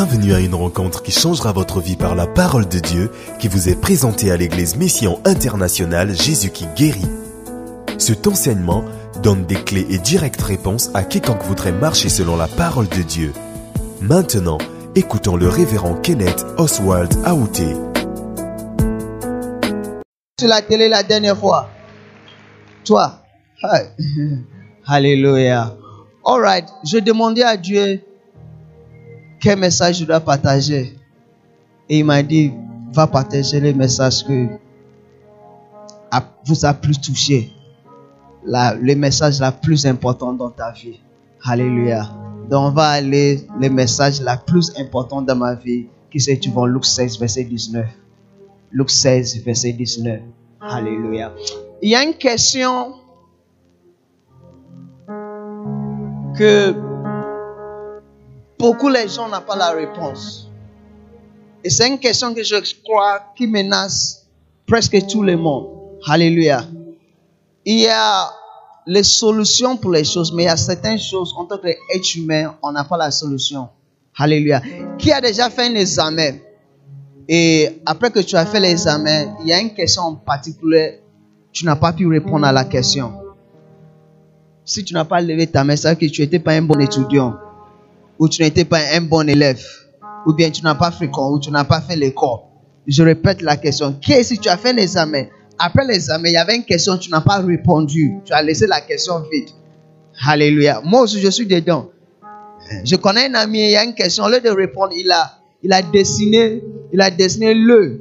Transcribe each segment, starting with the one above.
Bienvenue à une rencontre qui changera votre vie par la parole de Dieu qui vous est présentée à l'église Mission Internationale Jésus qui guérit. Cet enseignement donne des clés et directes réponses à quiconque voudrait marcher selon la parole de Dieu. Maintenant, écoutons le révérend Kenneth Oswald Aouté. Sur la télé la dernière fois. Toi. Alléluia. All right. Je demandais à Dieu quel message je dois partager. Et il m'a dit, va partager les messages que vous a plus touché. Le message la plus important dans ta vie. Alléluia. Donc on va aller le message la plus important dans ma vie qui se trouve en Luc 16 verset 19. Luc 16 verset 19. Alléluia. Il y a une question que beaucoup les gens n'ont pas la réponse. Et c'est une question que je crois qui menace presque tout le monde. Alléluia. Il y a les solutions pour les choses, mais il y a certaines choses, en tant qu'être humain, on n'a pas la solution. Alléluia. Qui a déjà fait un examen? Et après que tu as fait l'examen, il y a une question en particulier, tu n'as pas pu répondre à la question. Si tu n'as pas levé ta main, c'est que tu n'étais pas un bon étudiant, ou tu n'étais pas un bon élève, ou bien tu n'as pas ou tu n'as pas fait l'école. Je répète la question. Qui si tu as fait l'examen, après l'examen, il y avait une question, tu n'as pas répondu. Tu as laissé la question vide. Alléluia. Moi aussi, je suis dedans. Je connais un ami, il y a une question, au lieu de répondre, il a, il a dessiné, il a dessiné le.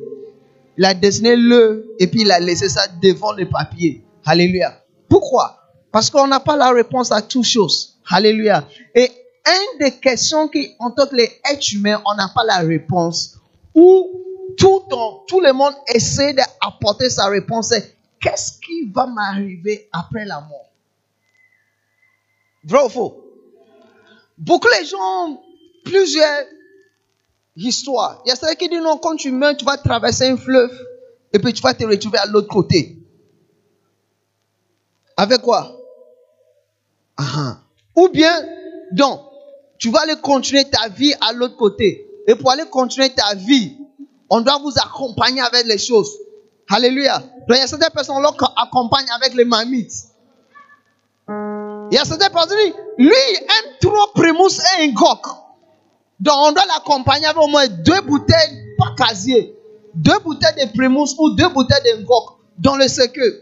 Il a dessiné le, et puis il a laissé ça devant le papier. Alléluia. Pourquoi? Parce qu'on n'a pas la réponse à toutes choses. Alléluia. Et une des questions qui, en tant qu'être humain, on n'a pas la réponse, ou tout, le monde essaie d'apporter sa réponse, c'est qu'est-ce qui va m'arriver après la mort? Vrai ou faux? Beaucoup de gens, plusieurs histoires. Il y a ceux qui disent non, quand tu meurs, tu vas traverser un fleuve et puis tu vas te retrouver à l'autre côté. Avec quoi? Ou bien, donc, tu vas aller continuer ta vie à l'autre côté. Et pour aller continuer ta vie, on doit vous accompagner avec les choses. Alléluia. Il y a certaines personnes qui accompagnent avec les mamites. Il y a certaines personnes qui lui, il aime trop Primus et coq. Donc, on doit l'accompagner avec au moins deux bouteilles, pas casier. Deux bouteilles de Primus ou deux bouteilles de coq dans le cercueil.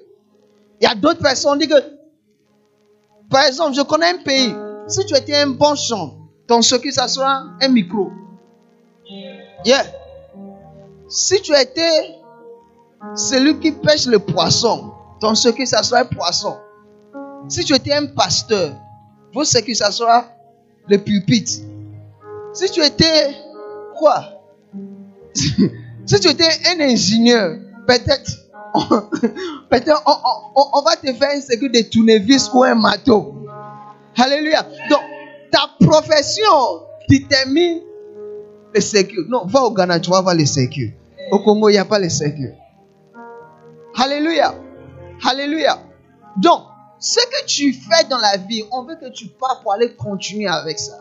Il y a d'autres personnes qui disent que, par exemple, je connais un pays. Si tu étais un bon chant, ton cercueil, ça sera un micro. Yeah. Si tu étais celui qui pêche le poisson, ton cercueil, ça sera un poisson. Si tu étais un pasteur, votre cercueil, ça sera le pupitre. Si tu étais quoi? Si tu étais un ingénieur, peut-être peut-être on, va te faire un circuit de tournevis ou un marteau. Alléluia. Ta profession détermine le circuit. Non, va au Ghana, tu vas voir les circuits. Au Congo, il n'y a pas les circuits. Alléluia. Alléluia. Donc, ce que tu fais dans la vie, on veut que tu pars pour aller continuer avec ça.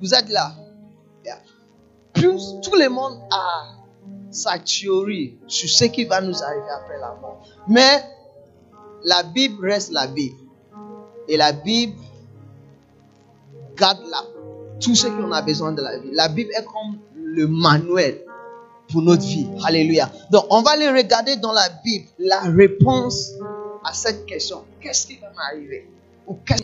Vous êtes là. Plus tout le monde a sa théorie sur ce qui va nous arriver après la mort. Mais la Bible reste la Bible. Et la Bible garde là tout ce qu'on a besoin de la vie. La Bible est comme le manuel pour notre vie. Alléluia. Donc, on va aller regarder dans la Bible la réponse à cette question. Qu'est-ce qui va m'arriver? Ou qu'est-ce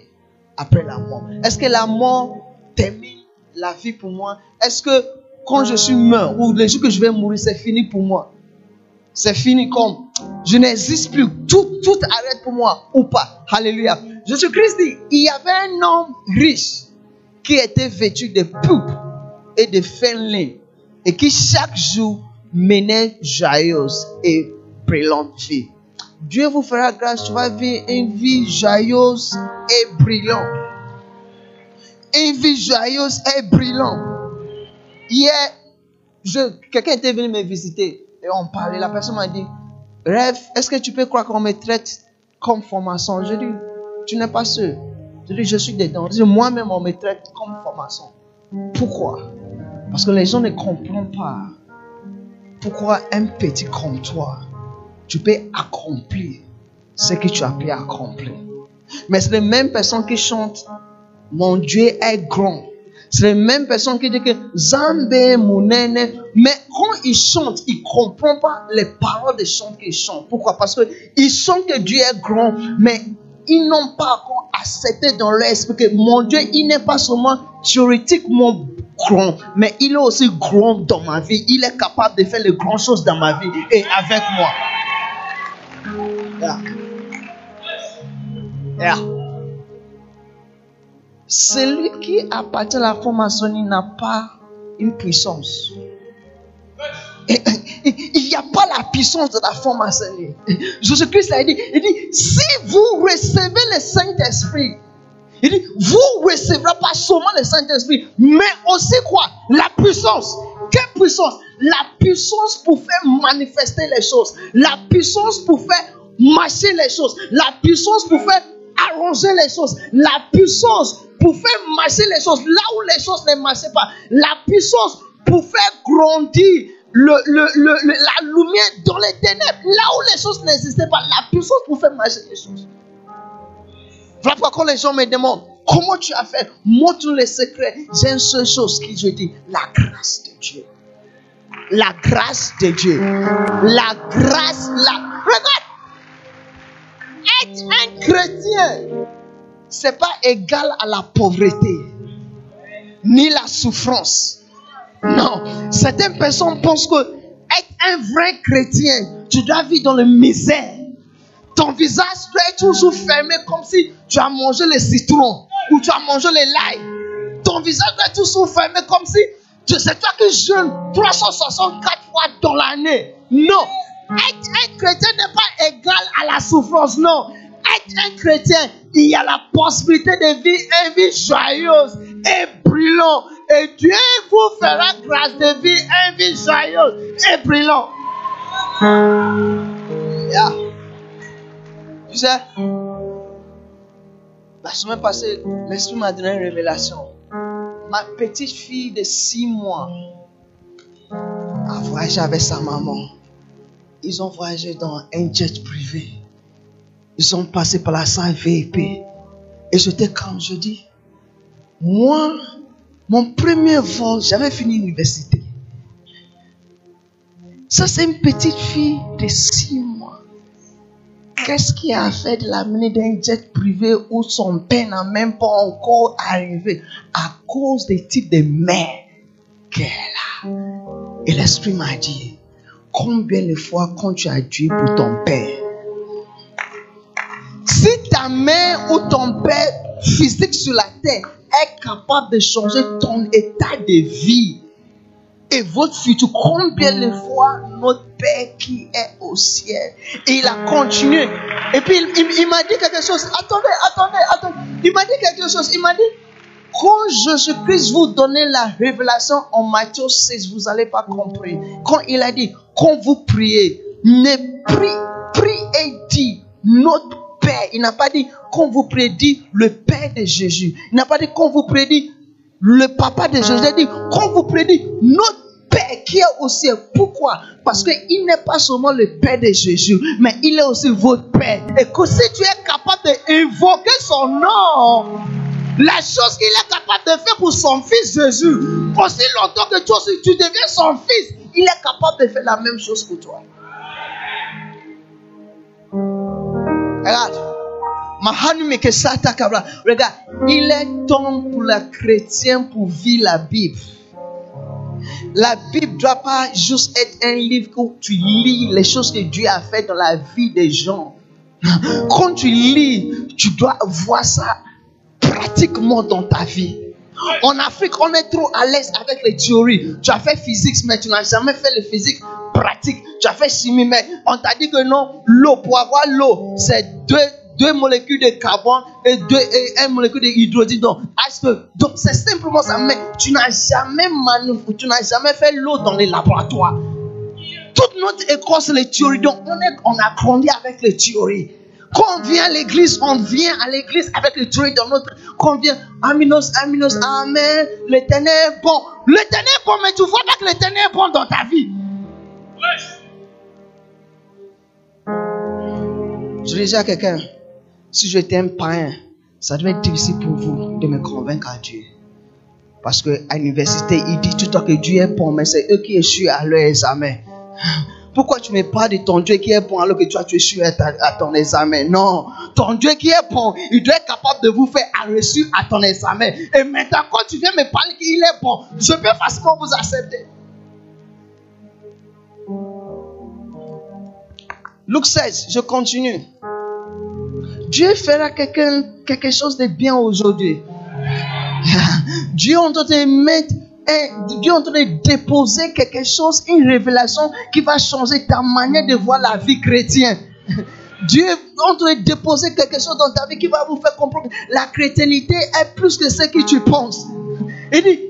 après la mort? Est-ce que la mort termine la vie pour moi? Est-ce que quand je suis mort ou le jour que je vais mourir, c'est fini pour moi? C'est fini comme je n'existe plus. Tout, tout arrête pour moi ou pas? Alléluia. Jésus-Christ dit, il y avait un homme riche qui était vêtu de poupes et de fin et qui chaque jour menait joyeuse et brillante vie. Dieu vous fera grâce, tu vas vivre une vie joyeuse et brillante une vie joyeuse et brillante. Hier, quelqu'un était venu me visiter et on parlait. La personne m'a dit Rêve, est-ce que tu peux croire qu'on me traite comme formation? Je dis Tu n'es pas sûr. Je dis, je suis dedans. Moi-même, on me traite comme formation. Pourquoi? Parce que les gens ne comprennent pas pourquoi un petit comme toi, tu peux accomplir ce que tu as pu accomplir? Mais c'est les mêmes personnes qui chantent Mon Dieu est grand. C'est les mêmes personnes qui disent que Zambé, Mounene. Mais quand ils chantent, ils ne comprennent pas les paroles des chants qu'ils chantent. Pourquoi? Parce qu'ils chantent que Dieu est grand, mais ils n'ont pas encore accepté dans leur esprit que mon Dieu, il n'est pas seulement théoriquement grand, mais il est aussi grand dans ma vie. Il est capable de faire les grandes choses dans ma vie et avec moi. Celui qui appartient à la formation n'a pas une puissance. Il n'y a pas la puissance de la formation. Jésus-Christ a dit, il dit, si vous recevez le Saint-Esprit, il dit, vous recevrez pas seulement le Saint-Esprit, mais aussi quoi? La puissance. Quelle puissance? La puissance pour faire manifester les choses. La puissance pour faire marcher les choses. La puissance pour faire arranger les choses. La puissance pour faire marcher les choses là où les choses ne marchaient pas. La puissance pour faire grandir la lumière dans les ténèbres là où les choses n'existaient pas. La puissance pour faire marcher les choses. Voilà pourquoi quand les gens me demandent comment tu as fait, montre les secrets. J'ai une seule chose qui je dis la grâce de Dieu. La grâce de Dieu. La grâce, la. Regarde! Être un chrétien, c'est pas égal à la pauvreté, ni la souffrance. Non, certaines personnes pensent que être un vrai chrétien, tu dois vivre dans la misère. Ton visage doit être toujours fermé comme si tu as mangé les citrons ou tu as mangé les l'ail. Ton visage doit être toujours fermé comme si c'est toi qui jeûnes 364 fois dans l'année. Non. Être un chrétien n'est pas égal à la souffrance. Non. Être un chrétien, il y a la possibilité de vivre une vie joyeuse et brûlante. Et Dieu vous fera grâce de vivre une vie joyeuse et brûlante. Tu sais, la semaine passée, l'Esprit m'a donné une révélation. Ma petite fille de 6 mois a voyagé avec sa maman. Ils ont voyagé dans un jet privé. Ils ont passé par la salle VIP. Et j'étais quand je dis, moi, mon premier vol, j'avais fini l'université. Ça, c'est une petite fille de 6 mois. Qu'est-ce qui a fait de l'amener d'un jet privé où son père n'a même pas encore arrivé? À cause des types de mère qu'elle a. Et l'esprit m'a dit, combien de fois quand tu as Dieu pour ton père, si ta mère ou ton père physique sur la terre est capable de changer ton état de vie, et votre futur. Combien de fois notre Père qui est au ciel. Et il a continué. Et puis il, m'a dit quelque chose. Attendez, attendez, attendez. Il m'a dit quelque chose. Il m'a dit, quand Jésus-Christ vous donnait la révélation en Matthieu 6, vous n'allez pas comprendre. Quand il a dit, quand vous priez, ne prie, prie et dit, notre Père. Il n'a pas dit, quand vous priez, dit le Père de Jésus. Il n'a pas dit, quand vous priez, dit le papa de Jésus a dit, quand vous prédit notre Père qui est au ciel. Pourquoi? Parce qu'il n'est pas seulement le Père de Jésus, mais il est aussi votre Père. Et que si tu es capable d'invoquer son nom, la chose qu'il est capable de faire pour son fils Jésus, aussi longtemps que toi, si tu deviens son fils, il est capable de faire la même chose pour toi. Regarde. Regarde, il est temps pour le chrétien pour vivre la Bible. La Bible ne doit pas juste être un livre où tu lis les choses que Dieu a fait dans la vie des gens. Quand tu lis, tu dois voir ça pratiquement dans ta vie. En Afrique, on est trop à l'aise avec les théories. Tu as fait physique, mais tu n'as jamais fait le physique pratique. Tu as fait chimie, mais on t'a dit que non, l'eau, pour avoir l'eau, c'est deux deux molécules de carbone et, deux, et une molécule d'hydrogène. Donc, donc c'est simplement ça. Mais tu n'as jamais tu n'as jamais fait l'eau dans les laboratoires. Toute notre école, c'est les théories. Donc, on, est, on a grandi avec les théories. Quand on vient à l'église, on vient à l'église avec le truc dans notre. Quand on vient, Aminos, Aminos, Amen, l'éternel est bon. L'éternel est bon, mais tu vois pas que l'éternel est bon dans ta vie. Je disais à quelqu'un, si j'étais un païen, ça devait être difficile pour vous de me convaincre à Dieu. Parce qu'à l'université, il dit tout le temps que Dieu est bon, mais c'est eux qui échouent à leur examen. Pourquoi tu ne pas de ton Dieu qui est bon alors que toi tu échoues à, à, ton examen? Non, ton Dieu qui est bon, il doit être capable de vous faire reçu à ton examen. Et maintenant, quand tu viens me parler qu'il est bon, je peux facilement vous accepter. Luc 16, je continue. Dieu fera quelque, quelque chose de bien aujourd'hui. Dieu est en train de mettre, Dieu est déposer quelque chose, une révélation qui va changer ta manière de voir la vie chrétienne. Dieu est en train de déposer quelque chose dans ta vie qui va vous faire comprendre que la chrétienté est plus que ce que tu penses. Il dit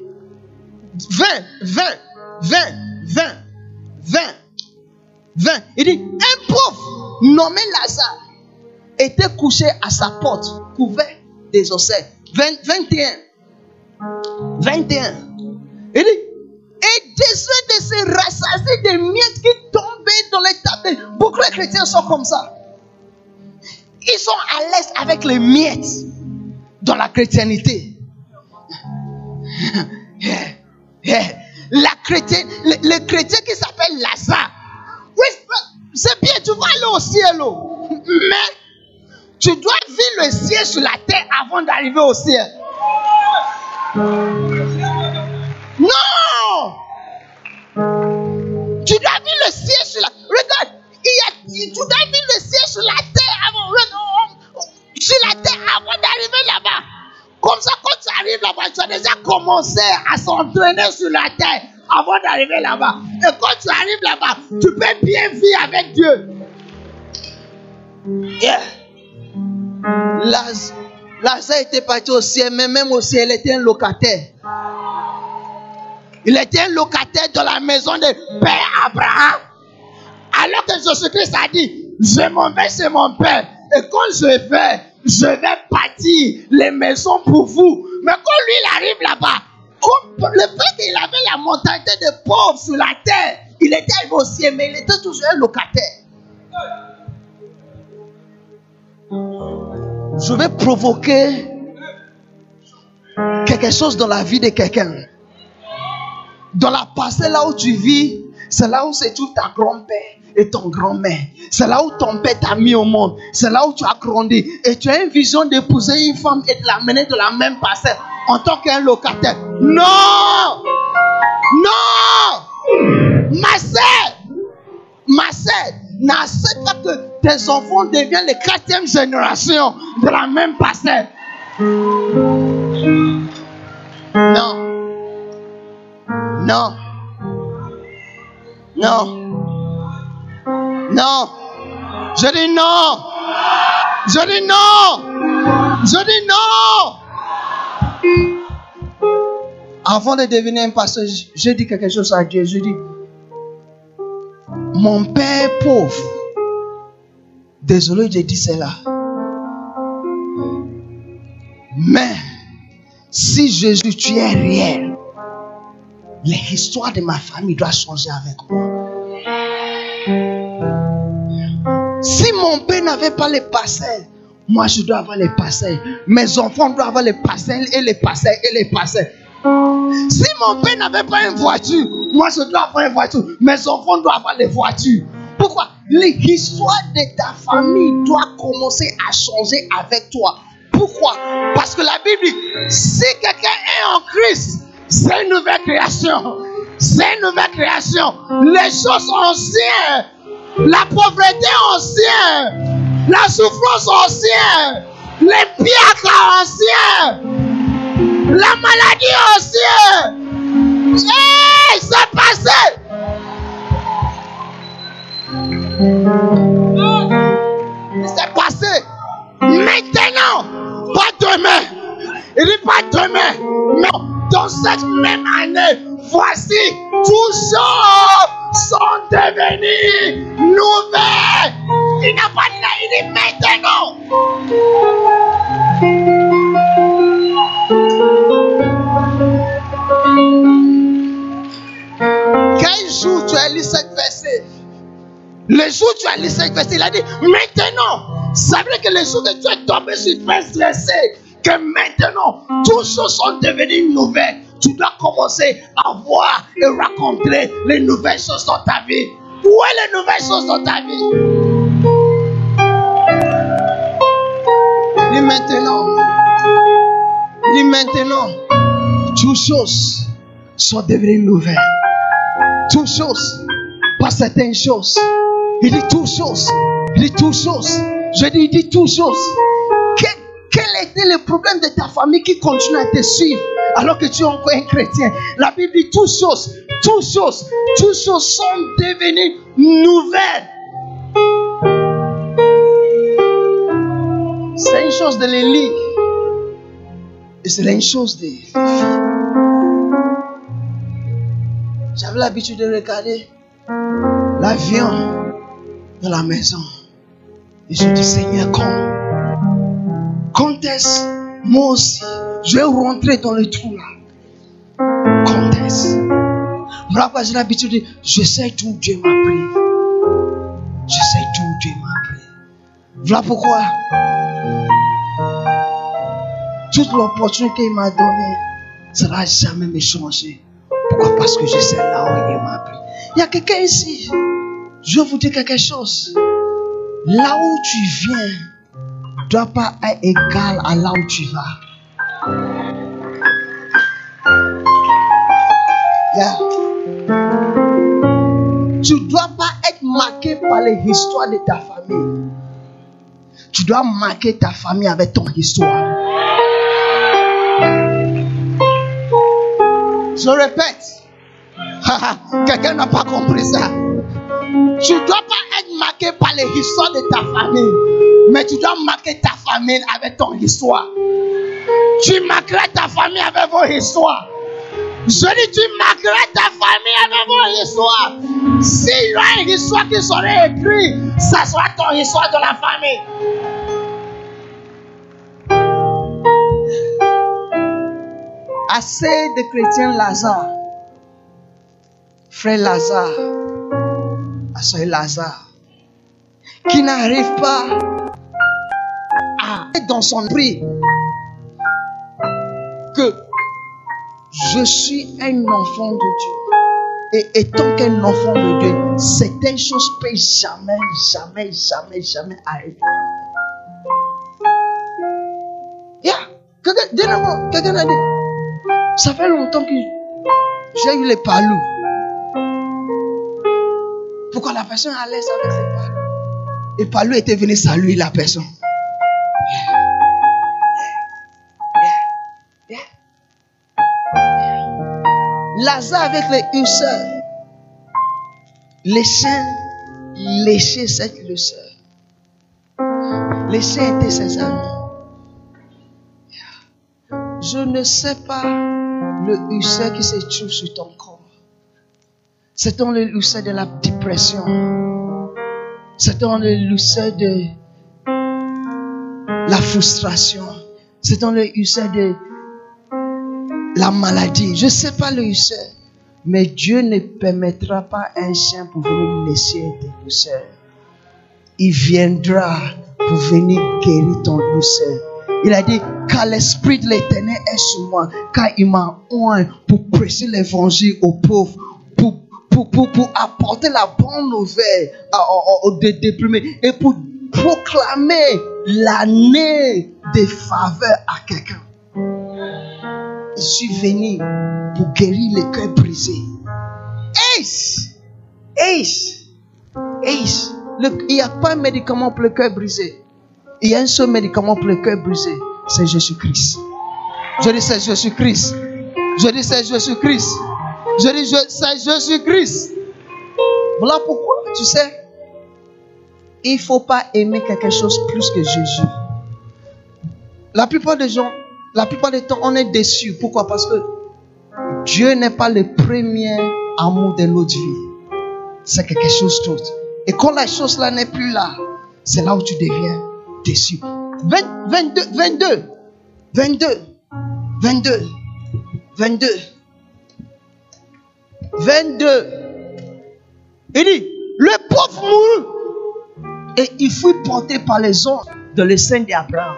20, 20, 20, 20, 20, 20. Il dit un pauvre nommé Lazare était couché à sa porte, couvert des osseilles. 21. 21. Il dit, et de se rassasier des miettes qui tombaient dans les tables. Beaucoup de chrétiens sont comme ça. Ils sont à l'aise avec les miettes dans la chrétienté. La chrétienne, le, chrétien qui s'appelle Lazare. Oui, c'est bien, tu vas aller au ciel. Mais tu dois vivre le ciel sur la terre avant d'arriver au ciel. Non! Tu dois vivre le ciel sur la Regarde, il y a, tu dois vivre le ciel sur la terre avant, sur la terre avant d'arriver là-bas. Comme ça, quand tu arrives là-bas, tu as déjà commencé à s'entraîner sur la terre avant d'arriver là-bas. Et quand tu arrives là-bas, tu peux bien vivre avec Dieu. Yeah. Lazare était parti au ciel, mais même au ciel, il était un locataire. Il était un locataire dans la maison de Père Abraham. Alors que Jésus-Christ a dit, je m'en vais chez mon Père. Et quand je vais, je vais bâtir les maisons pour vous. Mais quand lui, il arrive là-bas, le fait qu'il avait la mentalité de pauvre sur la terre, il était ciel, mais il était toujours un locataire. Je vais provoquer quelque chose dans la vie de quelqu'un. Dans la parcelle là où tu vis, c'est là où se trouve ta grand-père et ton grand-mère. C'est là où ton père t'a mis au monde. C'est là où tu as grandi. Et tu as une vision d'épouser une femme et de l'amener de la même parcelle en tant qu'un locataire. Non! Non! Ma sœur! Ma sœur! n'accepte pas que tes enfants deviennent les quatrième génération de la même parcelle. Non. Non. Non. Non. Je dis non. Je dis non. Je dis non. Avant de devenir un pasteur, je dis quelque chose à Dieu. Je dis, mon père pauvre. Désolé, j'ai dit cela. Mais si Jésus, tu es réel, l'histoire de ma famille doit changer avec moi. Si mon père n'avait pas les parcelles, moi je dois avoir les parcelles. Mes enfants doivent avoir les parcelles et les parcelles et les parcelles. Si mon père n'avait pas une voiture, moi je dois avoir une voiture. Mes enfants doivent avoir les voitures. Pourquoi? L'histoire de ta famille doit commencer à changer avec toi. Pourquoi? Parce que la Bible dit, si quelqu'un est en Christ, c'est une nouvelle création. C'est une nouvelle création. Les choses anciennes, la pauvreté ancienne, la souffrance ancienne, les pierres anciennes, la maladie aussi. Hey, c'est passé. C'est passé. Maintenant, pas demain. Il dit pas demain. Mais dans cette même année, voici, tous choses sont devenus nouvelles. Il n'a pas il dit maintenant. Quel jour tu as lu cette verset? Le jour où tu as cette verset, il a dit maintenant. Ça veut dire que le jour que tu es tombé sur très stressé, que maintenant, toutes choses sont devenues nouvelles. Tu dois commencer à voir et raconter les nouvelles choses dans ta vie. Où est les nouvelles choses dans ta vie? Dis maintenant. Dis maintenant. Toutes choses sont devenues nouvelles. Toutes choses. Pas certaines choses. Il dit toutes choses. Il dit toutes choses. Je dis, il dit toutes choses. Quel, était le problème de ta famille qui continue à te suivre alors que tu es encore un chrétien? La Bible dit toutes choses, toutes choses, toutes choses sont devenues nouvelles. C'est une chose de les lire. Et c'est une chose de J'avais l'habitude de regarder l'avion dans la maison. Et je dis, Seigneur, quand Quand est-ce moi aussi je vais rentrer dans le trou là? Quand est-ce? Pourquoi j'ai l'habitude de dire, je sais tout Dieu m'a pris. Je sais tout Dieu m'a pris. Voilà pourquoi toute l'opportunité qu'il m'a donnée, ne va jamais me. Pourquoi? Parce que je sais là où il m'a pris. Il y a quelqu'un ici. Je vous dire quelque chose. Là où tu viens ne doit pas être égal à là où tu vas. Tu ne dois pas être marqué par les histoires de ta famille. Tu dois marquer ta famille avec ton histoire. Je répète. Quelqu'un n'a pas compris ça. Tu ne dois pas être marqué par les histoires de ta famille, mais tu dois marquer ta famille avec ton histoire. Tu marqueras ta famille avec vos histoires. Je dis, tu marqueras ta famille avec vos histoires. S'il y a une histoire qui serait écrite, ça sera ton histoire de la famille. Assez de chrétiens Lazare, frère Lazare, à Lazare, qui n'arrive pas à être dans son esprit que je suis un enfant de Dieu. Et étant qu'un enfant de Dieu, certaines choses ne peuvent jamais, jamais, jamais, jamais arriver. Yeah. Quelqu'un a dit, ça fait longtemps que j'ai eu les palous. Pourquoi la personne l'aise avec ses palous Et palou était venu saluer la personne. Lazare avec les. Les saints léchaient cette. Les saints étaient ses amis. Je ne sais pas le ulcère qui se trouve sur ton corps. C'est dans le ulcère de la dépression. C'est dans le ulcère de la frustration. C'est dans le ulcère de la maladie. Je ne sais pas le ulcère. Mais Dieu ne permettra pas un chien pour venir laisser tes ulcères. Il viendra pour venir guérir ton ulcère. Il a dit, car l'Esprit de l'Éternel est sur moi, car il m'a oint pour prêcher l'évangile aux pauvres, pour, apporter la bonne nouvelle aux déprimés et pour proclamer l'année des faveurs à quelqu'un. Je suis venu pour guérir les cœurs brisés. Ace! Ace! Ace! il n'y a pas un médicament pour le cœur brisé. Il y a un seul médicament pour le cœur brisé. C'est Jésus-Christ. Je dis c'est Jésus-Christ. Je dis c'est Jésus-Christ. Je dis c'est Jésus-Christ. Voilà pourquoi, tu sais, il ne faut pas aimer quelque chose plus que Jésus. La plupart des gens, la plupart des temps, on est déçus. Pourquoi? Parce que Dieu n'est pas le premier amour de notre vie. C'est quelque chose d'autre. Et quand la chose là n'est plus là, c'est là où tu deviens déçu. 22, 22, 22, 22, 22, 22. Il dit, le pauvre mourut et il fut porté par les anges de l'essaim d'Abraham.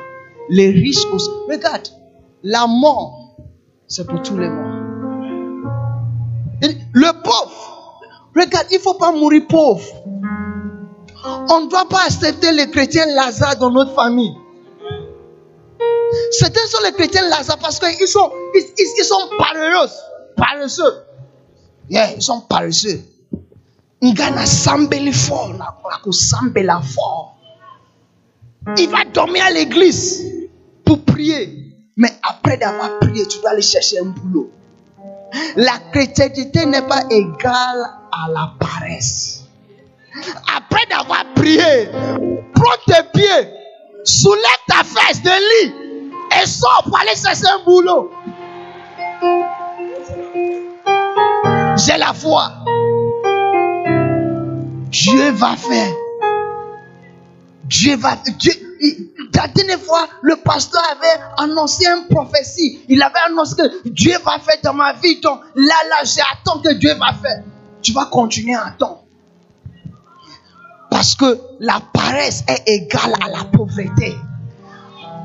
Les riches aussi. Regarde, la mort, c'est pour tous les morts. Le pauvre, regarde, il ne faut pas mourir pauvre. On ne doit pas accepter les chrétiens Lazare dans notre famille. Certains sont les chrétiens Lazare parce qu'ils sont, ils, ils, sont paresseux. Paresseux. Yeah, ils sont paresseux. Fort, fort. Il va dormir à l'église pour prier. Mais après d'avoir prié, tu dois aller chercher un boulot. La chrétienté n'est pas égale à la paresse. Après d'avoir prié, prends tes pieds, soulève ta fesse de lit et sors pour aller chercher un boulot. J'ai la foi. Dieu va faire. Dieu va. Dieu, la dernière fois, le pasteur avait annoncé une prophétie. Il avait annoncé que Dieu va faire dans ma vie. Donc là, là, j'attends que Dieu va faire. Tu vas continuer à attendre. Parce que la paresse est égale à la pauvreté.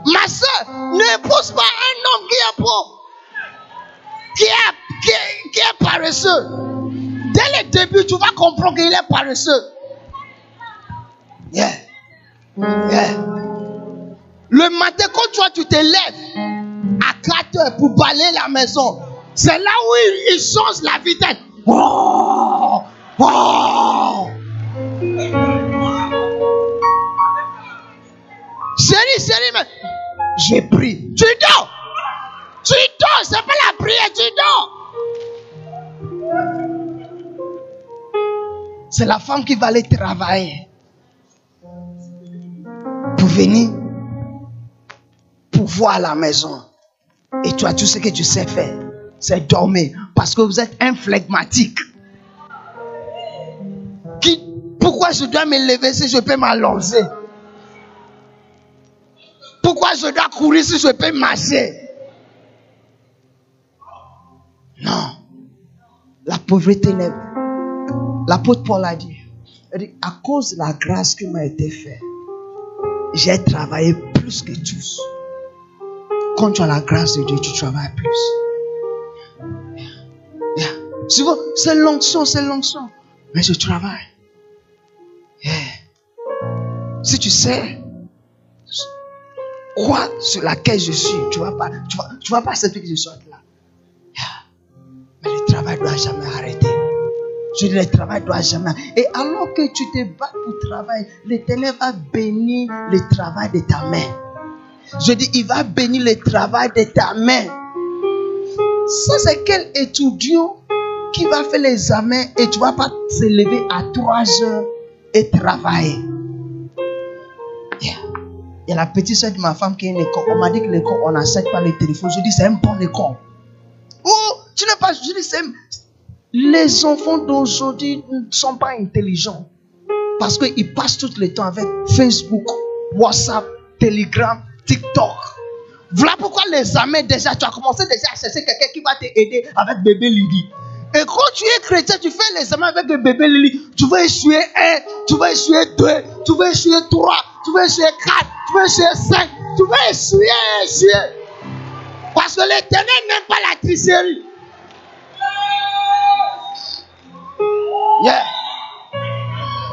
Ma soeur, n'épouse pas un homme qui est pauvre, qui est, qui est paresseux? Dès le début, tu vas comprendre qu'il est paresseux. Yeah. Yeah. Le matin, quand toi, tu te lèves à 4 heures pour balayer la maison, c'est là où il, change la vitesse. Oh, oh. Chérie, chérie, mais j'ai pris. Tu dors. Tu dors, c'est pas la prière, tu dors. C'est la femme qui va aller travailler pour venir pour voir la maison. Et toi, tout ce que tu sais faire, c'est dormir. Parce que vous êtes un flegmatique. Pourquoi je dois me lever si je peux m'allonger? Pourquoi je dois courir si je peux marcher? Non. La pauvreté n'est L'apôtre Paul a dit, à cause de la grâce qui m'a été faite, j'ai travaillé plus que tous. Quand tu as la grâce de Dieu, tu travailles plus. Yeah. Souvent, c'est l'onction, c'est l'onction. Mais je travaille. Si tu sais quoi sur laquelle je suis, tu ne vas pas, tu vas, tu vas pas que je sois là. Mais le travail ne doit jamais arrêter. Je dis, le travail doit jamais. Et alors que tu te bats pour travailler, l'éternel va bénir le travail de ta main. Je dis, il va bénir le travail de ta main. Ça, c'est quel étudiant qui va faire l'examen et tu ne vas pas se lever à 3 heures et travailler? Il y a la petite soeur de ma femme qui est une école. On m'a dit que l'école, on n'accepte pas les téléphones. Je dis, c'est un bon école. Oh, tu n'es pas. Je dis, c'est. Les enfants d'aujourd'hui ne sont pas intelligents. Parce qu'ils passent tout le temps avec Facebook, WhatsApp, Telegram, TikTok. Voilà pourquoi les amis, déjà, tu as commencé déjà à chercher quelqu'un qui va t'aider avec bébé Lily. Et quand tu es chrétien, tu fais les amis avec bébé Lily. Tu vas échouer un, tu vas échouer deux, tu vas échouer trois, tu vas échouer quatre, tu vas échouer cinq, tu vas échouer, échouer. Parce que l'éternel n'aime pas la tricherie.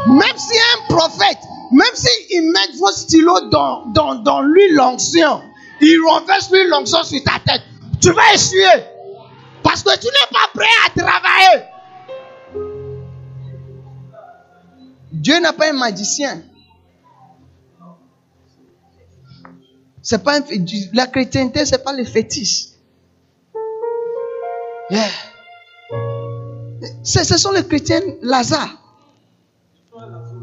Même si un prophète même s'ils mettent vos stylos dans, dans, dans l'huile l'onction, ils renversent l'huile l'onction sur ta tête. Tu vas essuyer. Parce que tu n'es pas prêt à travailler. Dieu n'est pas un magicien. C'est pas la chrétienté, c'est pas le fétiche. Yeah. Ce sont les chrétiens Lazare.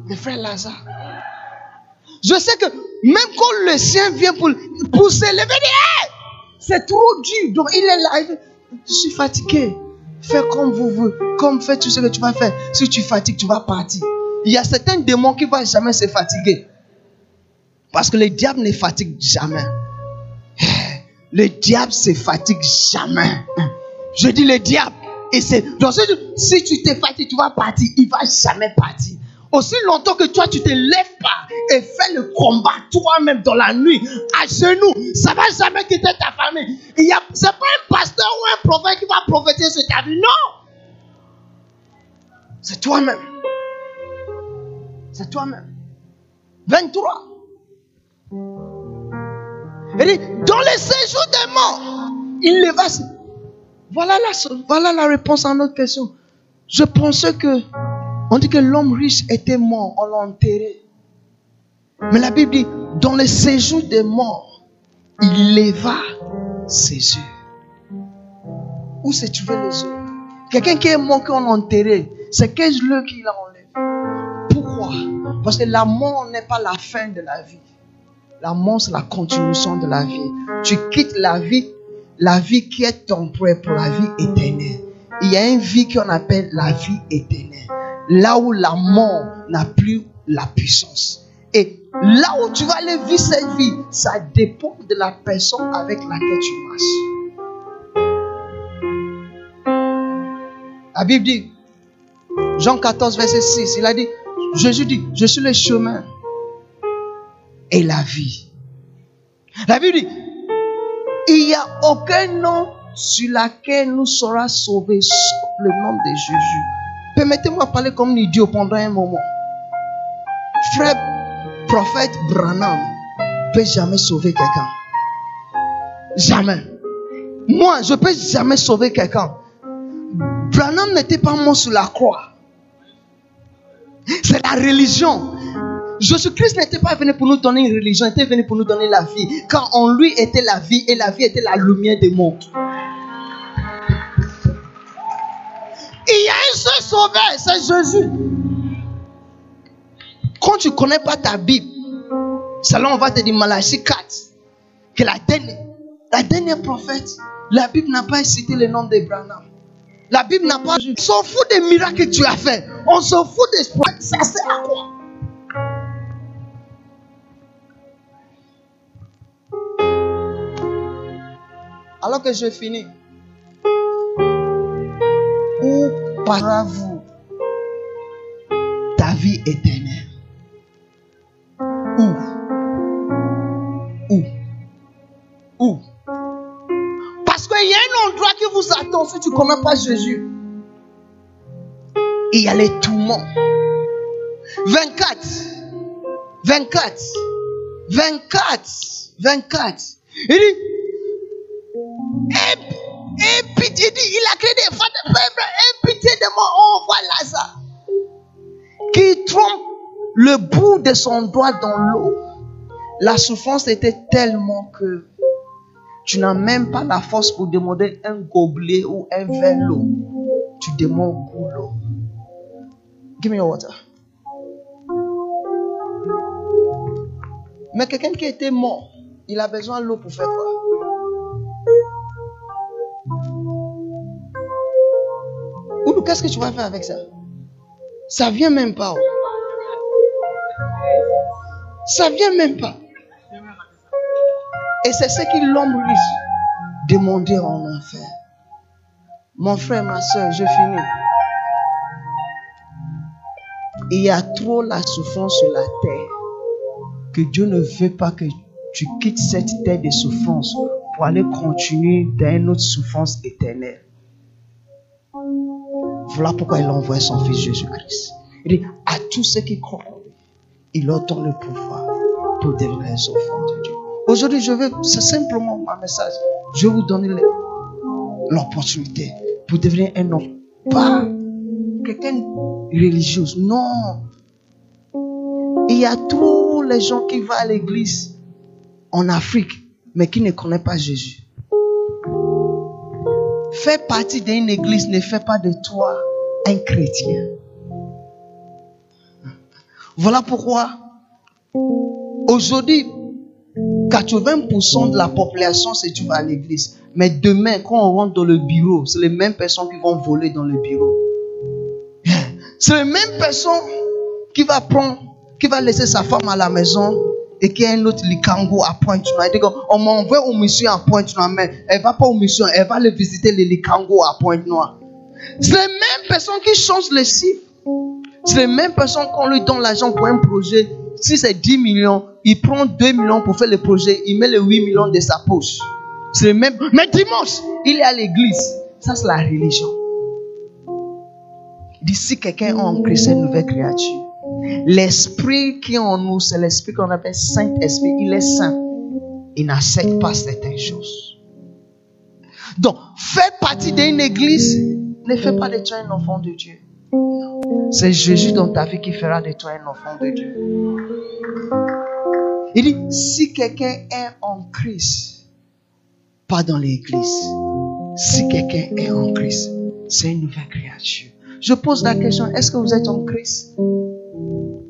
Les frères Lazare. Je sais que même quand le sien vient pour, pour s'élever, c'est trop dur. Donc il est là. je suis fatigué. Fais comme vous voulez. Comme fais tout ce que tu vas faire. Si tu fatigues, tu vas partir. Il y a certains démons qui ne vont jamais se fatiguer. Parce que le diable ne fatigue jamais. Le diable se fatigue jamais. Je dis le diable. Et c'est donc si tu te fatigues, tu vas partir. Il va jamais partir. Aussi longtemps que toi, tu te lèves pas et fais le combat toi-même dans la nuit, à genoux, ça va jamais quitter ta famille. A, c'est pas un pasteur ou un prophète qui va prophétiser sur ta vie. Non! C'est toi-même. C'est toi-même. 23. Il dit, dans les séjours des morts, il les va. Voilà la, voilà la réponse à notre question. Je pensais que on dit que l'homme riche était mort, on l'a enterré. Mais la Bible dit, dans le séjour des morts, il leva ses yeux. Où s'est trouvé les yeux? Quelqu'un qui est mort, qu'on a enterré, c'est 15 lieux qu'il a enlevé? Pourquoi? Parce que la mort n'est pas la fin de la vie. La mort, c'est la continuation de la vie. Tu quittes la vie, la vie qui est temporaire pour la vie éternelle. Il y a une vie qu'on appelle la vie éternelle là où la mort n'a plus la puissance. Et là où tu vas aller vivre cette vie, ça dépend de la personne avec laquelle tu marches. La Bible dit, Jean 14, verset 6, il a dit, Jésus dit, je suis le chemin et la vie. La Bible dit, il n'y a aucun nom sur lequel nous sera sauvés le nom de Jésus. Permettez-moi de parler comme un idiot pendant un moment. Frère, prophète Branham peut jamais sauver quelqu'un. Jamais. Moi, je peux jamais sauver quelqu'un. Branham n'était pas mort sur la croix. C'est la religion. Jésus-Christ n'était pas venu pour nous donner une religion, il était venu pour nous donner la vie. Quand en lui était la vie et la vie était la lumière du monde. Il y a un seul sauveur, c'est Jésus. Quand tu ne connais pas ta Bible, c'est on va te dire Malachie 4, que la dernière, la dernière prophète, la Bible n'a pas cité le nom d'Abraham. La Bible n'a pas. On s'en fout des miracles que tu as fait. On s'en fout des Ça sert à quoi? Alors que je finis. Où par vous ta vie éternelle Où Où Où Parce qu'il y a un endroit qui vous attend si tu ne connais pas Jésus. Il y a les tourments. 24. 24. 24. 24. Il dit, il a créé des femmes de peuple, et pitié de moi, on voit Lazare, qui trompe le bout de son doigt dans l'eau. La souffrance était tellement que tu n'as même pas la force pour demander un gobelet ou un verre d'eau. Tu demandes l'eau. Give me your water. Mais quelqu'un qui était mort, il a besoin de l'eau pour faire quoi? Qu'est-ce que tu vas faire avec ça? Ça vient même pas. Ça vient même pas. Et c'est ce l'homme lui demandait en enfer. Mon frère, ma soeur, je finis. Il y a trop la souffrance sur la terre que Dieu ne veut pas que tu quittes cette terre de souffrance pour aller continuer dans une autre souffrance éternelle. Voilà pourquoi il a envoyé son fils Jésus-Christ. Il dit à tous ceux qui croient il leur donne le pouvoir pour devenir les enfants de Dieu. Aujourd'hui, je veux, c'est simplement mon message. Je vais vous donner l'opportunité pour devenir un homme. Pas quelqu'un religieux. Non. Il y a tous les gens qui vont à l'église en Afrique, mais qui ne connaissent pas Jésus. Faire partie d'une église ne fait pas de toi un chrétien. Voilà pourquoi aujourd'hui, 80% de la population se trouve à l'église. Mais demain, quand on rentre dans le bureau, c'est les mêmes personnes qui vont voler dans le bureau. C'est les mêmes personnes qui va prendre, qui va laisser sa femme à la maison et qu'il y a un autre Likango à Pointe-Noire. Il dit qu'on m'envoie aux missions à Pointe-Noire, mais elle va pas aux missions, elle va aller visiter les Likango à Pointe-Noire. C'est les mêmes personnes qui changent les chiffres. C'est les mêmes personnes qu'on lui donne l'argent pour un projet. Si c'est 10 millions, il prend 2 millions pour faire le projet, il met les 8 millions de sa poche. C'est les mêmes. Mais dimanche, il est à l'église. Ça, c'est la religion. Si quelqu'un en Christ, une nouvelle créature. L'esprit qui est en nous, c'est l'esprit qu'on appelle Saint-Esprit. Il est saint. Il n'accepte pas certaines choses. Donc, faire partie d'une église ne fait pas de toi un enfant de Dieu. C'est Jésus dans ta vie qui fera de toi un enfant de Dieu. Il dit, si quelqu'un est en Christ, pas dans l'église, si quelqu'un est en Christ, c'est une nouvelle créature. Je pose la question, est-ce que vous êtes en Christ?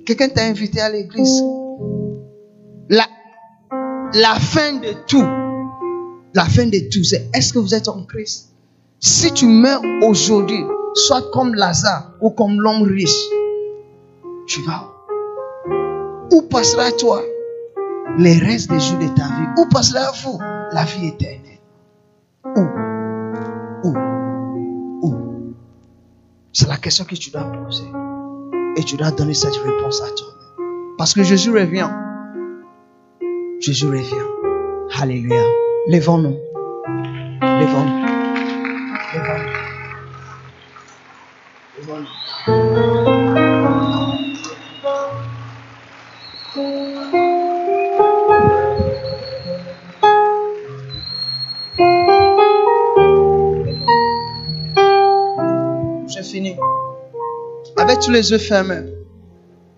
Quelqu'un t'a invité à l'église. La, la fin de tout, la fin de tout, c'est est-ce que vous êtes en Christ? Si tu meurs aujourd'hui, soit comme Lazare ou comme l'homme riche, tu vas où? Où passera-toi les restes des jours de ta vie? Où passera-vous la vie éternelle? Où? Où? Où? C'est la question que tu dois poser. Et tu dois donner cette réponse à toi. Parce que Jésus revient. Jésus revient. Alléluia. Levons-nous. Levons-nous. Levons-nous. J'ai tous les yeux fermés.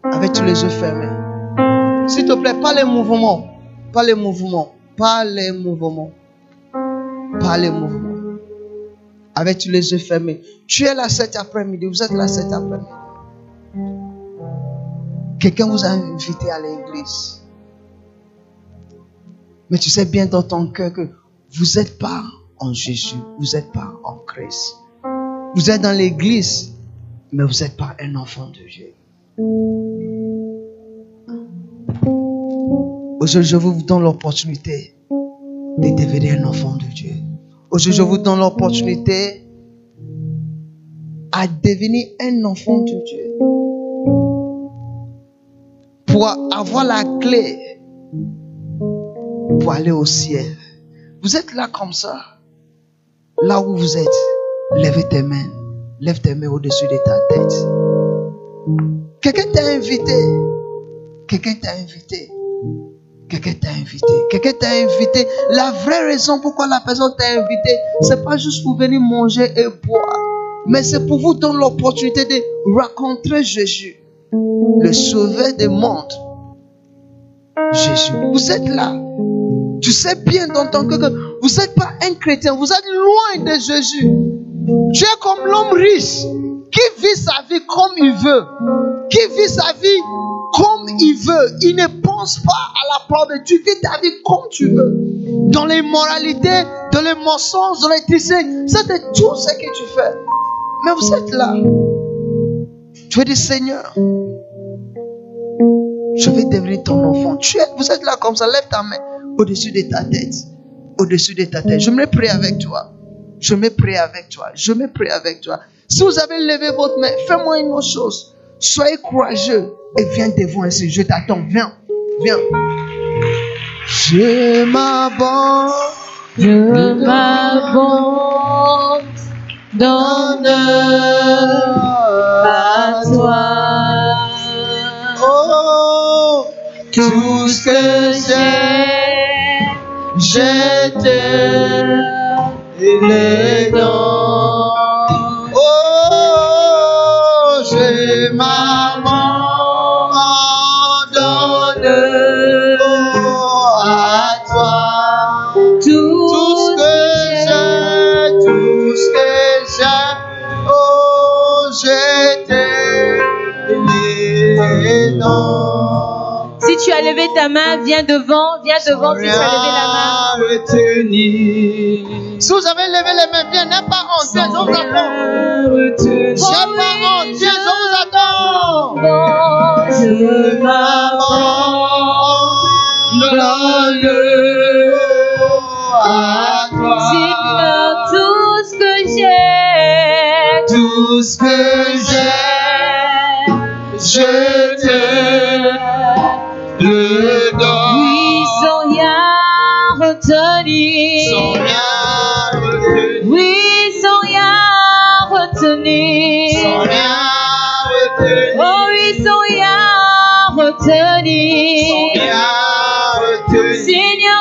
Avec tous les yeux fermés. S'il te plaît, pas les mouvements. Pas les mouvements. Pas les mouvements. Pas les mouvements. Avec tous les yeux fermés. Tu es là cet après-midi. Vous êtes là cet après-midi. Quelqu'un vous a invité à l'église. Mais tu sais bien dans ton cœur que vous n'êtes pas en Jésus. Vous n'êtes pas en Christ. Vous êtes dans l'église, mais vous n'êtes pas un enfant de Dieu. Aujourd'hui, je vous donne l'opportunité de devenir un enfant de Dieu. Aujourd'hui, je vous donne l'opportunité à devenir un enfant de Dieu. Pour avoir la clé pour aller au ciel. Vous êtes là comme ça. Là où vous êtes. Lève tes mains. Lève tes mains au-dessus de ta tête. Quelqu'un t'a invité. Quelqu'un t'a invité. Quelqu'un t'a invité. Quelqu'un t'a invité. La vraie raison pourquoi la personne t'a invité, c'est pas juste pour venir manger et boire, mais c'est pour vous donner l'opportunité de rencontrer Jésus, le sauveur des mondes. Jésus. Vous êtes là. Tu sais bien dans ton que vous n'êtes pas un chrétien, vous êtes loin de Jésus. Tu es comme l'homme riche qui vit sa vie comme il veut, qui vit sa vie comme il veut. Il ne pense pas à la parole Tu vis ta vie comme tu veux. Dans les moralités, dans les mensonges, dans les tricheries. Ça, c'est tout ce que tu fais. Mais vous êtes là. Tu veux dire, Seigneur, je vais devenir ton enfant. Tu es, vous êtes là comme ça. Lève ta main au-dessus de ta tête. Au-dessus de ta tête. Je me prie avec toi. Je me prie avec toi. Je me prie avec toi. Si vous avez levé votre main, fais-moi une autre chose. Soyez courageux et viens devant ainsi. Je t'attends. Viens. Viens. Je m'abonne. Je m'abonde à toi. Oh, Tout ce que j'ai, le donne. oh, je m'abandonne oh, à toi. Tout ce que j'ai, tout ce que j'ai, oh, donne. Si tu as levé ta main, viens devant, viens devant si tu as levé la main. Si vous avez levé les mains, viens, n'aie pas honte, viens, je vous attends. N'aie pas honte, viens, je vous attends. Je m'avance, à toi. Tu tout ce que j'ai, tout ce que retenir. sans rien retenir, Oh oui, sans rien sans retenir. rien retenir, Seigneur,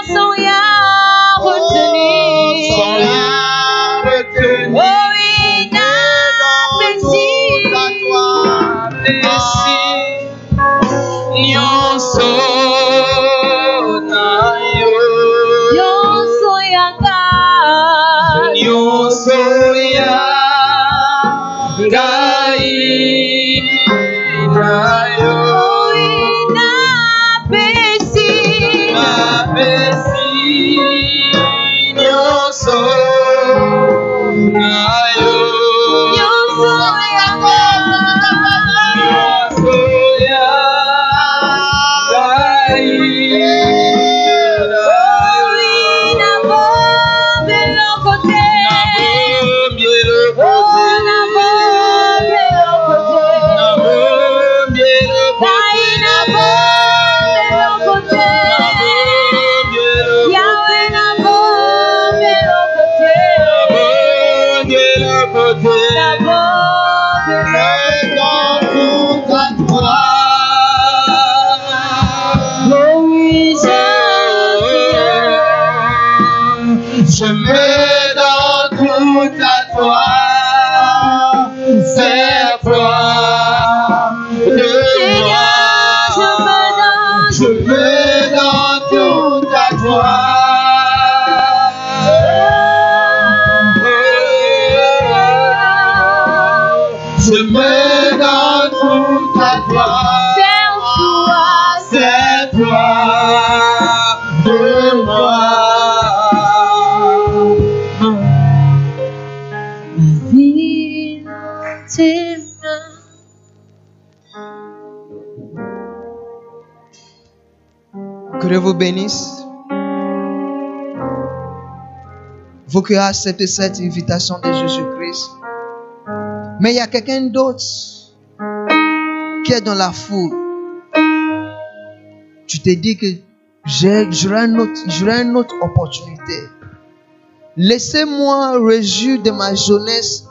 dans tout Dieu vous bénisse. Vous qui accepté cette invitation de Jésus-Christ. Mais il y a quelqu'un d'autre qui est dans la foule. Tu te dis que j'aurai une, autre- j'aurai une autre opportunité. Laissez-moi réjouir de ma jeunesse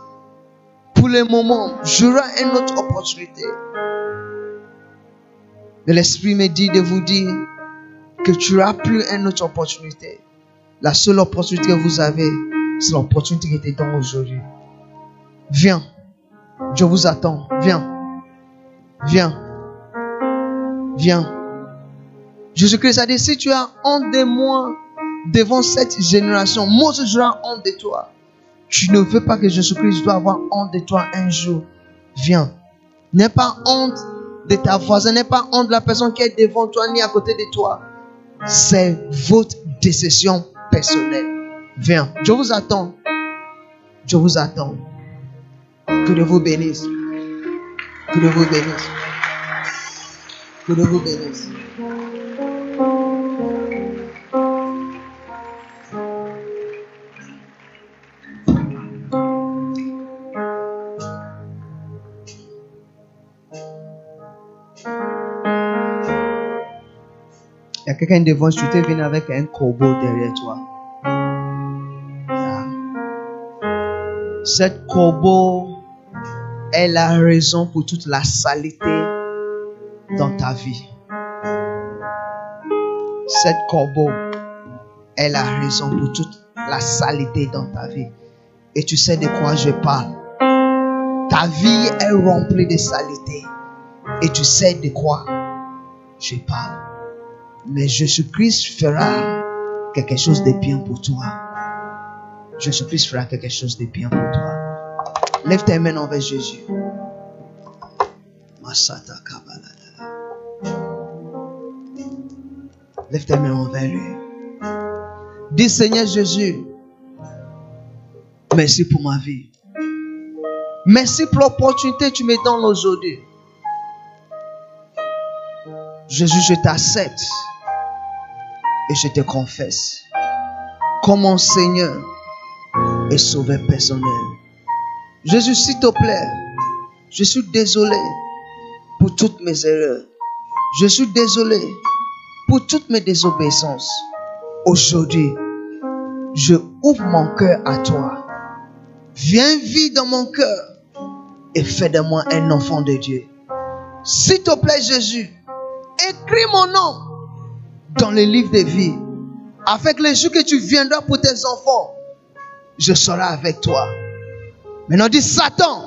pour le moment. J'aurai une autre opportunité. L'Esprit me dit de vous dire que tu n'auras plus une autre opportunité. La seule opportunité que vous avez, c'est l'opportunité qui était dans aujourd'hui. Viens. Je vous attends. Viens. Viens. Viens. Jésus-Christ a dit, si tu as honte de moi devant cette génération, moi aussi j'aurai honte de toi. Tu ne veux pas que Jésus-Christ doit avoir honte de toi un jour. Viens. N'aie pas honte de ta voisin, n'aie pas honte de la personne qui est devant toi ni à côté de toi. C'est votre décision personnelle. Viens. Je vous attends. Je vous attends. Que Dieu vous bénisse. Que Dieu vous bénisse. Que Dieu vous bénisse. Quelqu'un devant, tu t'es venu avec un corbeau derrière toi. Yeah. Cette corbeau est la raison pour toute la saleté dans ta vie. Cette corbeau est la raison pour toute la saleté dans ta vie. Et tu sais de quoi je parle. Ta vie est remplie de saleté. Et tu sais de quoi je parle. Mais Jésus-Christ fera quelque chose de bien pour toi. Jésus-Christ fera quelque chose de bien pour toi. Lève tes mains envers Jésus. Masata. Lève tes mains envers lui. Dis Seigneur Jésus, merci pour ma vie. Merci pour l'opportunité que tu me donnes aujourd'hui. Jésus, je t'accepte et je te confesse comme mon Seigneur et Sauveur personnel. Jésus, s'il te plaît, je suis désolé pour toutes mes erreurs. Je suis désolé pour toutes mes désobéissances. Aujourd'hui, je ouvre mon cœur à toi. Viens vivre dans mon cœur et fais de moi un enfant de Dieu. S'il te plaît, Jésus, écris mon nom dans le livre de vie. Que les jours que tu viendras pour tes enfants, je serai avec toi. Maintenant, dis Satan,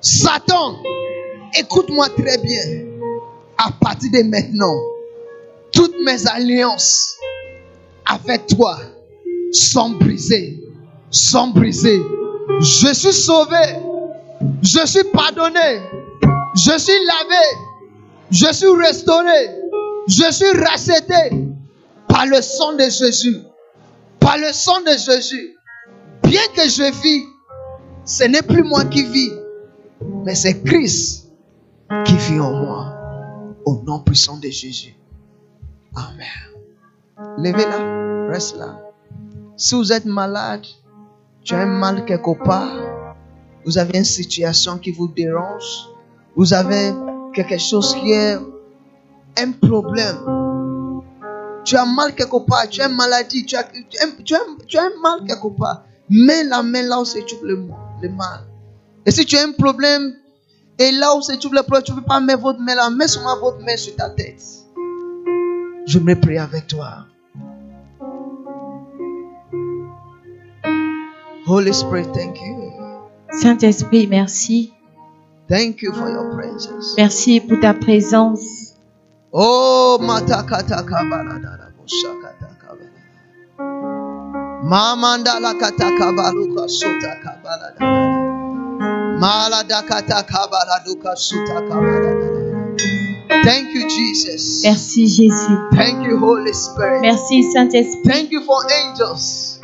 Satan, écoute-moi très bien. À partir de maintenant, toutes mes alliances avec toi sont brisées, sont brisées. Je suis sauvé, je suis pardonné, je suis lavé, je suis restauré, je suis racheté par le sang de Jésus. Par le sang de Jésus. Bien que je vis, ce n'est plus moi qui vis, mais c'est Christ qui vit en moi. Au nom puissant de Jésus. Amen. Levez-la, reste là. Si vous êtes malade, tu as un mal quelque part, vous avez une situation qui vous dérange, vous avez quelque chose qui est un problème. Tu as mal quelque part, tu as une maladie, tu as, tu as, tu as, un mal quelque part. Mets la main là où se trouve le, le mal. Et si tu as un problème, et là où se trouve le problème, tu ne peux pas mettre votre main là, mets seulement votre main sur ta tête. Je me prie avec toi. Holy Spirit, thank you. Saint-Esprit, merci. Thank you for your presence. Merci pour ta présence. Oh, matakata kabaladara boshakata kabalada. Mamandala kata kabaluka suta kabalada. Maladakata kabaladuka suta kabalada. Thank you, Jesus. Merci Jésus. Thank you, Holy Spirit. Merci Saint-Esprit. Thank you for angels.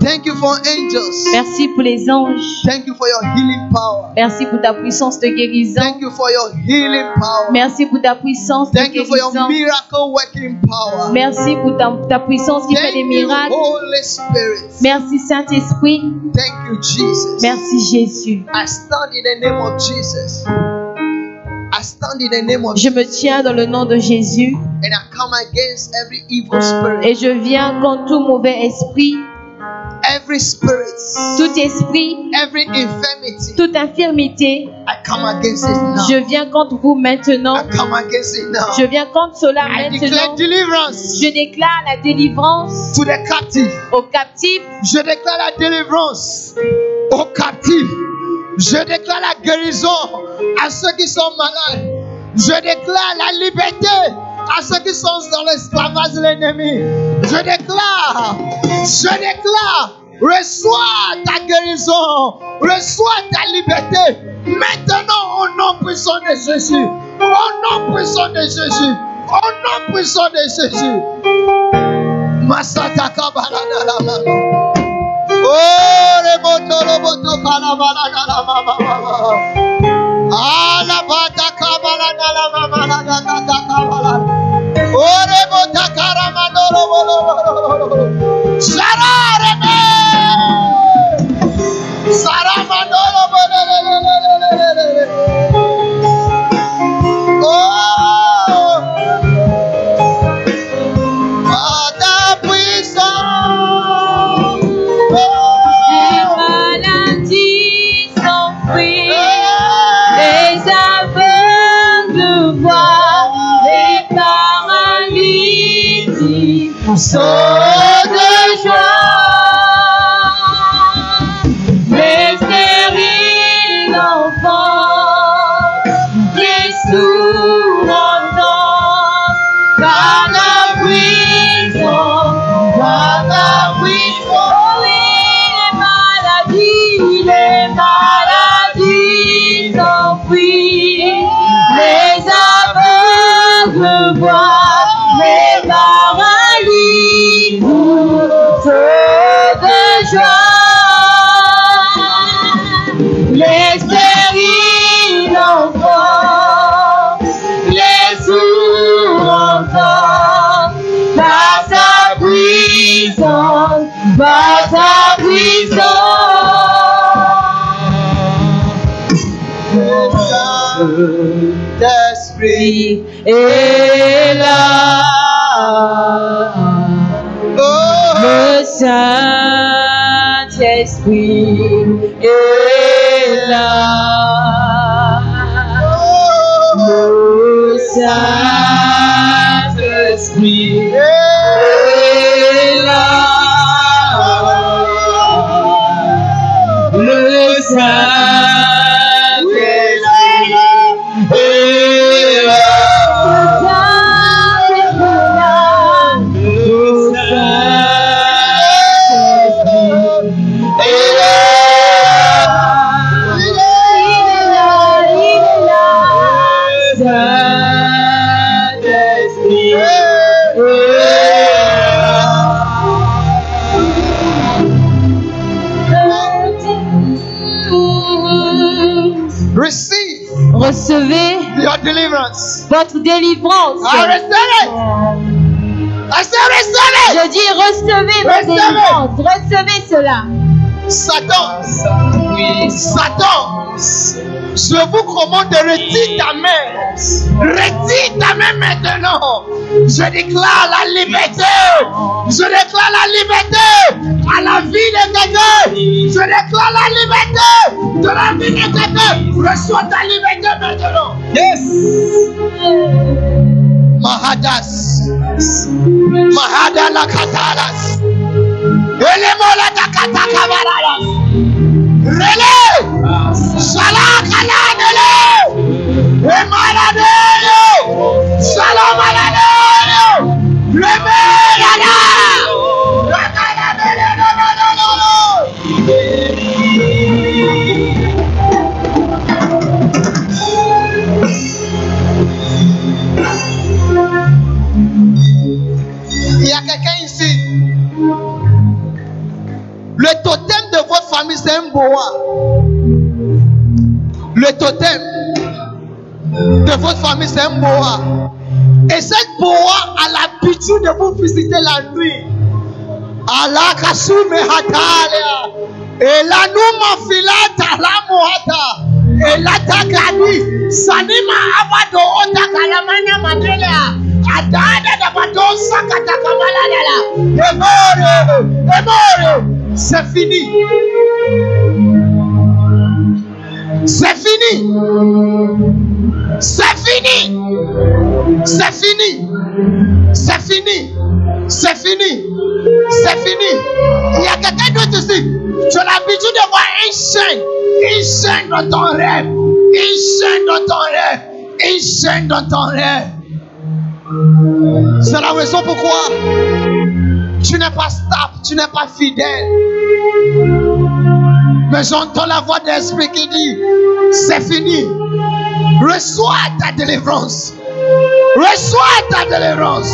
Thank you for angels. Merci pour les anges. Thank you for your healing power. Merci pour ta puissance de guérison. Thank you for your healing power. Merci pour ta puissance de Thank you for your guérison. miracle working power. Merci pour ta, ta puissance qui fait des Thank you, miracles. Holy Spirit. Merci Saint-Esprit. Thank you, Jesus. Merci Jésus. I stand in the name of Jesus. I stand in the name of Je me tiens dans le nom de Jésus and I come against every evil spirit, et je viens contre tout mauvais esprit, every spirit, tout esprit, every infirmity. toute infirmité. I come against it now. Je viens contre vous maintenant. I come against it now. Je viens contre cela I declare maintenant. deliverance Je déclare la délivrance to the captive. aux captifs. Je déclare la délivrance aux captifs. Je déclare la guérison à ceux qui sont malades. Je déclare la liberté à ceux qui sont dans l'esclavage de l'ennemi. Je déclare, je déclare, reçois ta guérison, reçois ta liberté. Maintenant, au nom puissant de Jésus, au nom puissant de Jésus, au nom puissant de Jésus. Masata la mama. Oh, reboto roboto kalabala la mama mama. Ala bata kabala la mama la la la la kabala. Oh, rebota karamando robo robo robo. Sarare délivrance. It. Je dis recevez votre Recevez. délivrance. Recevez cela. Satan, Satan, je vous commande de retirer ta main. Retire ta main maintenant. Je déclare la liberté. Je déclare la liberté à la vie de quelqu'un. Je déclare la liberté de la vie de quelqu'un. Reçois ta liberté maintenant. Yes. Mahadas. Mahadala katalas. Elemola takata kabaralas. Rele. Shalakalanele. Emaladeyo. Shalomaladeyo. Remelada. Remeladele, famille, c'est un boa. Le totem de votre famille, c'est un boa. Et cette boa a l'habitude de vous visiter la nuit. Allah kasume hatalia. Et la numa filata la muhata. Et la takani. Sanima abado ota kalamanya madelea. Adada da. Emore. Emore. C'est fini. C'est fini. C'est fini. C'est fini. C'est fini. C'est fini. C'est fini. Il y a quelqu'un d'autre ici. Tu as l'habitude de voir une chaîne. Une chaîne dans ton rêve. Une chaîne dans ton rêve. Une chaîne dans ton rêve. C'est la raison pourquoi tu n'es pas stable, tu n'es pas fidèle. Mais j'entends la voix de l'Esprit qui dit, c'est fini. Reçois ta délivrance. Reçois ta délivrance.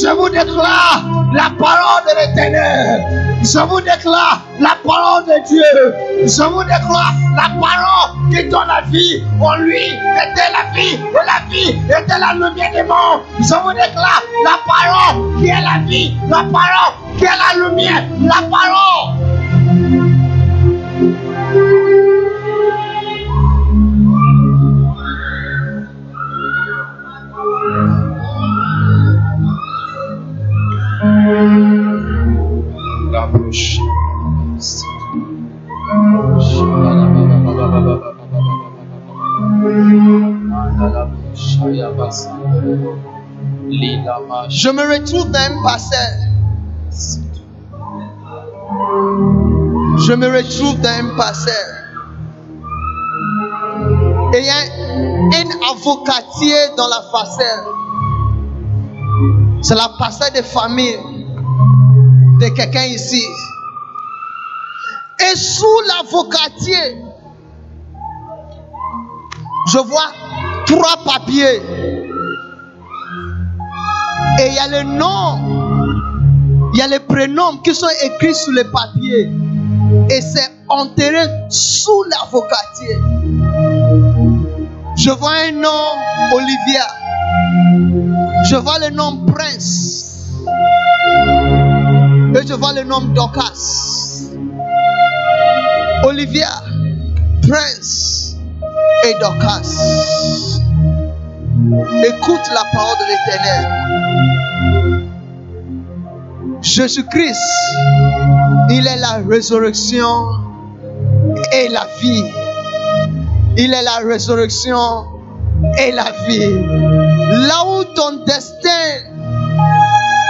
Je vous déclare la parole de l'éternel. Je vous déclare la parole de Dieu. Je vous déclare la parole qui donne la vie. En lui était la vie. La vie était la lumière des morts. Je vous déclare la parole qui est la vie. La parole qui est la lumière. La parole. Je me retrouve dans un passage. Je me retrouve dans un passage. Et il y a un avocatier dans la facette. C'est la passage de famille de quelqu'un ici. Et sous l'avocatier, je vois trois papiers. Et il y a le nom, il y a les prénoms qui sont écrits sur les papiers. Et c'est enterré sous l'avocatier. Je vois un nom, Olivia. Je vois le nom Prince. Et je vois le nom Dorcas. Olivia, Prince et Dorcas. Écoute la parole de l'éternel. Jésus-Christ, il est la résurrection et la vie. Il est la résurrection et la vie. Là où ton destin,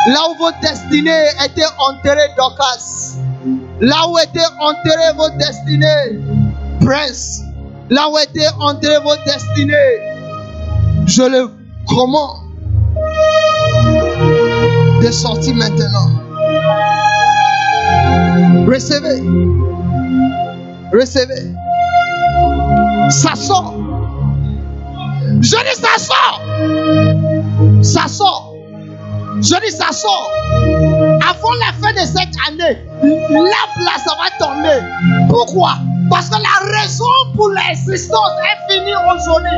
là où votre destinée était enterrée d'Ocas, là où était enterrée votre destinée, Prince, là où était enterrée votre destinée, je le commande de sortir maintenant. Recevez. Recevez. Ça sort. Je dis ça sort. Ça sort. Je dis ça sort. Avant la fin de cette année, l'arbre là, ça va tomber. Pourquoi? Parce que la raison pour l'existence est finie aujourd'hui.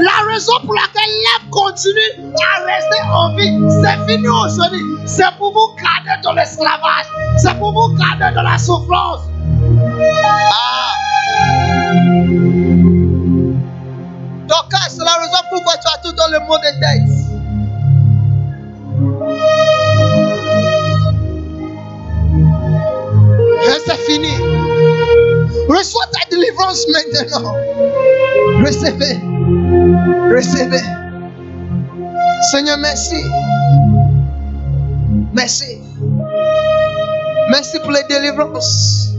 La raison pour laquelle l'arbre continue à rester en vie, c'est fini aujourd'hui. C'est pour vous garder dans l'esclavage. C'est pour vous garder dans la souffrance. Ah. Donc, c'est la raison pourquoi tu as tout dans le monde des têtes. C'est fini. Reçois ta délivrance maintenant. Recevez. Recevez. Seigneur, merci. Merci. Merci pour les délivrances.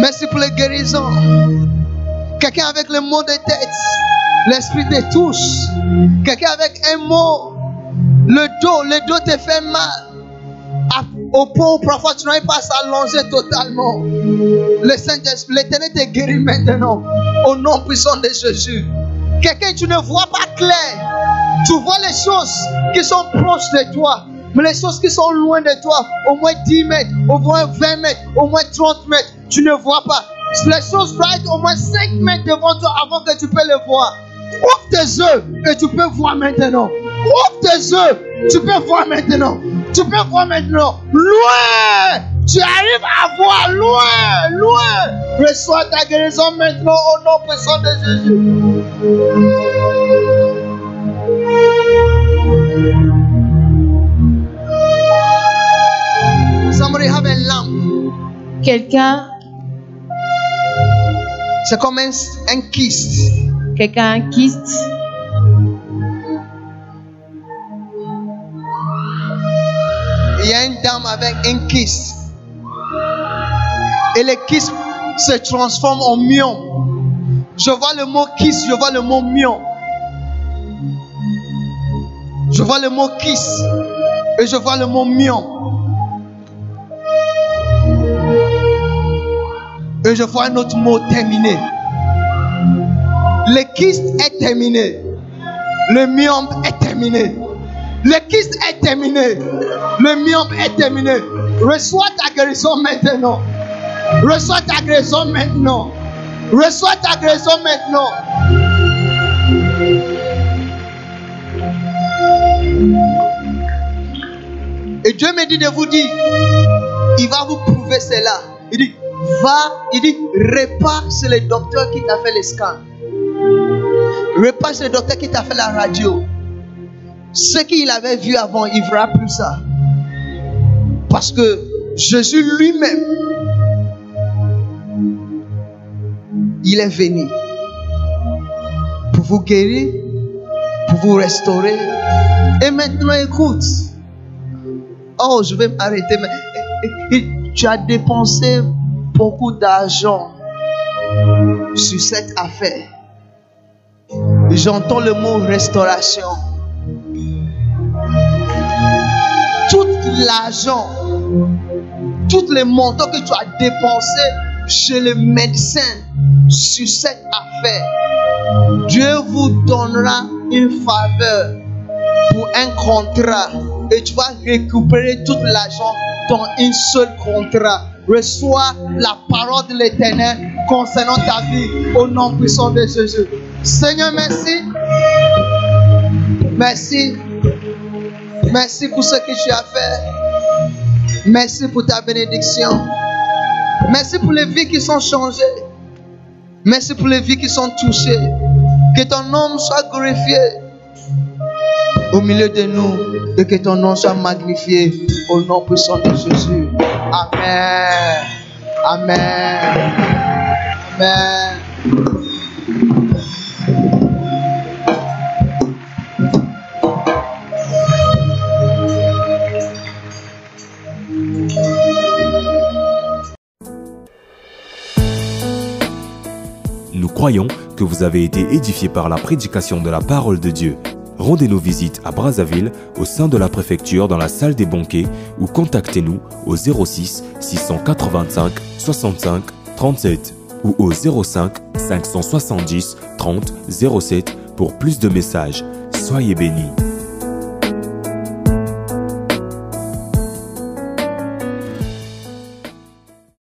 Merci pour les guérisons. Quelqu'un avec le mot de tête. L'esprit te touche. Quelqu'un avec un mot. Le dos, le dos te fait mal. Au où parfois tu n'arrives pas à s'allonger totalement. Le Saint-Esprit, l'éternel te guérit maintenant. Au nom puissant de Jésus. Quelqu'un, tu ne vois pas clair. Tu vois les choses qui sont proches de toi. Mais les choses qui sont loin de toi, au moins 10 mètres, au moins 20 mètres, au moins 30 mètres, tu ne vois pas. Les choses doivent être au moins 5 mètres devant toi avant que tu peux les voir. Ouvre tes yeux et tu peux voir maintenant. Ouvre tes yeux, tu peux voir maintenant. Tu peux voir maintenant. Loin, tu arrives à voir loin, loin. Reçois ta guérison maintenant au nom puissant de Jésus. Somebody have a lamp. Quelqu'un, C'est comme un, un kyste. quelqu'un a un kyste. Dame avec un kyste. Et le kyste se transforme en mion. Je vois le mot kyste, je vois le mot mion. Je vois le mot kyste et je vois le mot mion. Et je vois un autre mot terminé. Le kyste est terminé. Le myome est terminé. Le kyste est terminé. Le myome est terminé. Reçois ta guérison maintenant. Reçois ta guérison maintenant. Reçois ta guérison maintenant. Et Dieu me dit de vous dire, il va vous prouver cela. Il dit, va, il dit, repars chez le docteur qui t'a fait le scan. Repars chez le docteur qui t'a fait la radio. Ce qu'il avait vu avant, il verra plus ça. Parce que Jésus lui-même, il est venu pour vous guérir, pour vous restaurer. Et maintenant, écoute. Oh, je vais m'arrêter. Tu as dépensé beaucoup d'argent sur cette affaire. J'entends le mot restauration. Tout l'argent, tous les montants que tu as dépensés chez le médecin sur cette affaire, Dieu vous donnera une faveur pour un contrat et tu vas récupérer tout l'argent dans un seul contrat. Reçois la parole de l'éternel concernant ta vie au nom puissant de Jésus. Seigneur, merci. Merci. Merci pour ce que tu as fait. Merci pour ta bénédiction. Merci pour les vies qui sont changées. Merci pour les vies qui sont touchées. Que ton nom soit glorifié. au milieu de nous et que ton nom soit magnifié au nom puissant de Jésus. Amen. Amen. Amen. Croyons que vous avez été édifiés par la prédication de la parole de Dieu. Rendez-nous visite à Brazzaville, au sein de la préfecture, dans la salle des banquets, ou contactez-nous au 06 685 65 37 ou au 05 570 30 07 pour plus de messages. Soyez bénis.